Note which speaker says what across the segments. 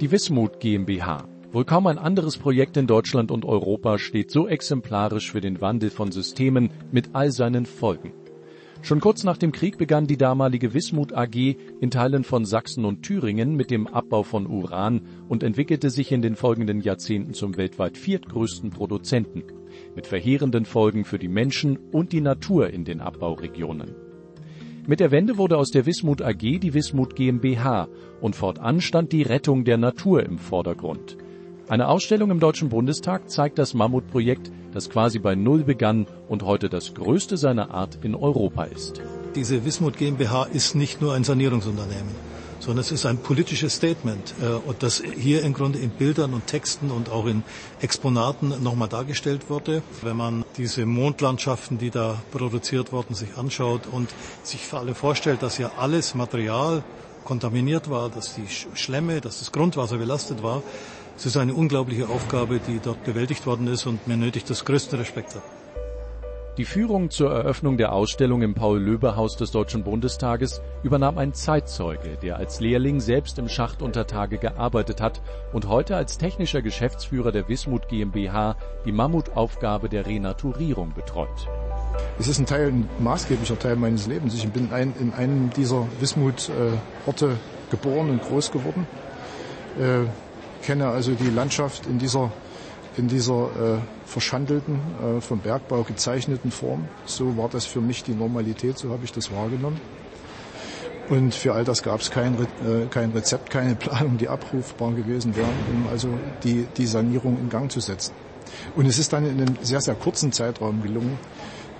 Speaker 1: Die Wismut GmbH. Wohl kaum ein anderes Projekt in Deutschland und Europa steht so exemplarisch für den Wandel von Systemen mit all seinen Folgen. Schon kurz nach dem Krieg begann die damalige Wismut AG in Teilen von Sachsen und Thüringen mit dem Abbau von Uran und entwickelte sich in den folgenden Jahrzehnten zum weltweit viertgrößten Produzenten, mit verheerenden Folgen für die Menschen und die Natur in den Abbauregionen. Mit der Wende wurde aus der Wismut AG die Wismut GmbH und fortan stand die Rettung der Natur im Vordergrund. Eine Ausstellung im Deutschen Bundestag zeigt das Mammutprojekt, das quasi bei Null begann und heute das größte seiner Art in Europa ist.
Speaker 2: Diese Wismut GmbH ist nicht nur ein Sanierungsunternehmen, sondern es ist ein politisches Statement äh, und das hier im Grunde in Bildern und Texten und auch in Exponaten nochmal dargestellt wurde. Wenn man diese Mondlandschaften, die da produziert wurden, sich anschaut und sich vor allem vorstellt, dass ja alles Material kontaminiert war, dass die Schlemme, dass das Grundwasser belastet war, es ist eine unglaubliche Aufgabe, die dort bewältigt worden ist und mir nötigt das größten Respekt ab.
Speaker 1: Die Führung zur Eröffnung der Ausstellung im Paul-Löbe-Haus des Deutschen Bundestages übernahm ein Zeitzeuge, der als Lehrling selbst im Schacht unter Tage gearbeitet hat und heute als technischer Geschäftsführer der Wismut GmbH die Mammutaufgabe der Renaturierung betreut.
Speaker 3: Es ist ein Teil, ein maßgeblicher Teil meines Lebens. Ich bin ein, in einem dieser Wismut-Orte geboren und groß geworden. Äh, kenne also die Landschaft in dieser, in dieser äh, verschandelten, äh, vom Bergbau gezeichneten Form. So war das für mich die Normalität, so habe ich das wahrgenommen. Und für all das gab es kein, äh, kein Rezept, keine Planung, die abrufbar gewesen wären, um also die, die Sanierung in Gang zu setzen. Und es ist dann in einem sehr, sehr kurzen Zeitraum gelungen,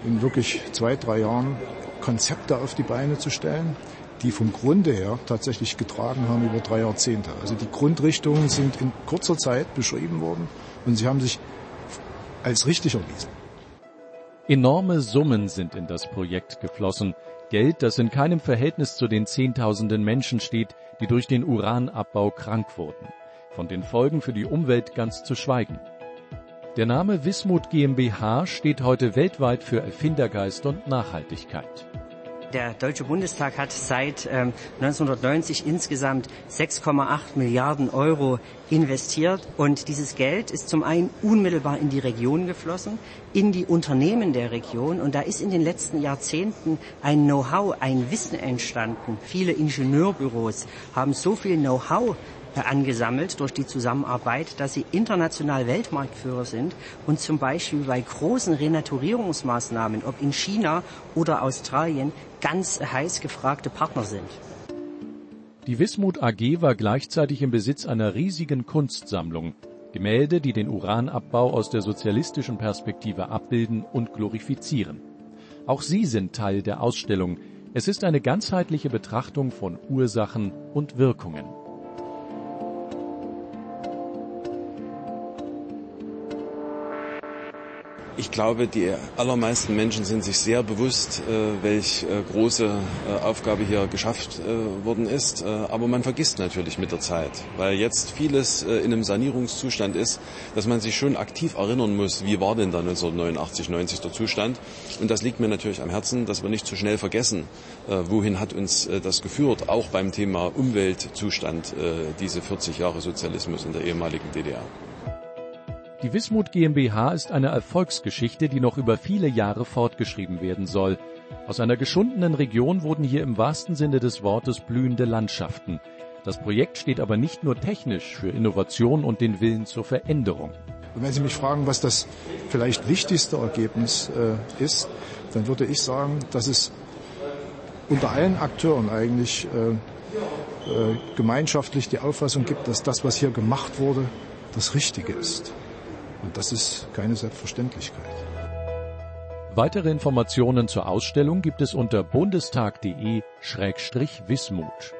Speaker 3: in wirklich zwei, drei Jahren Konzepte auf die Beine zu stellen, die vom Grunde her tatsächlich getragen haben über drei Jahrzehnte. Also die Grundrichtungen sind in kurzer Zeit beschrieben worden und sie haben sich als richtig erwiesen.
Speaker 1: Enorme Summen sind in das Projekt geflossen. Geld, das in keinem Verhältnis zu den Zehntausenden Menschen steht, die durch den Uranabbau krank wurden. Von den Folgen für die Umwelt ganz zu schweigen. Der Name Wismut GmbH steht heute weltweit für Erfindergeist und Nachhaltigkeit.
Speaker 4: Der Deutsche Bundestag hat seit ähm, 1990 insgesamt 6,8 Milliarden Euro investiert und dieses Geld ist zum einen unmittelbar in die Region geflossen, in die Unternehmen der Region und da ist in den letzten Jahrzehnten ein Know-how, ein Wissen entstanden. Viele Ingenieurbüros haben so viel Know-how angesammelt durch die Zusammenarbeit, dass sie international Weltmarktführer sind und zum Beispiel bei großen Renaturierungsmaßnahmen, ob in China oder Australien, ganz heiß gefragte Partner sind.
Speaker 1: Die Wismut AG war gleichzeitig im Besitz einer riesigen Kunstsammlung. Gemälde, die den Uranabbau aus der sozialistischen Perspektive abbilden und glorifizieren. Auch sie sind Teil der Ausstellung. Es ist eine ganzheitliche Betrachtung von Ursachen und Wirkungen.
Speaker 5: Ich glaube, die allermeisten Menschen sind sich sehr bewusst, äh, welch äh, große äh, Aufgabe hier geschafft worden ist. Aber man vergisst natürlich mit der Zeit, weil jetzt vieles in einem Sanierungszustand ist, dass man sich schon aktiv erinnern muss, wie war denn da 1989, 90 der Zustand. Und das liegt mir natürlich am Herzen, dass wir nicht zu schnell vergessen, wohin hat uns das geführt, auch beim Thema Umweltzustand, diese 40 Jahre Sozialismus in der ehemaligen DDR.
Speaker 1: Die Wismut GmbH ist eine Erfolgsgeschichte, die noch über viele Jahre fortgeschrieben werden soll. Aus einer geschundenen Region wurden hier im wahrsten Sinne des Wortes blühende Landschaften. Das Projekt steht aber nicht nur technisch für Innovation und den Willen zur Veränderung.
Speaker 3: Und wenn Sie mich fragen, was das vielleicht wichtigste Ergebnis äh, ist, dann würde ich sagen, dass es unter allen Akteuren eigentlich äh, äh, gemeinschaftlich die Auffassung gibt, dass das, was hier gemacht wurde, das Richtige ist. Und das ist keine Selbstverständlichkeit.
Speaker 1: Weitere Informationen zur Ausstellung gibt es unter bundestag.de-wismut.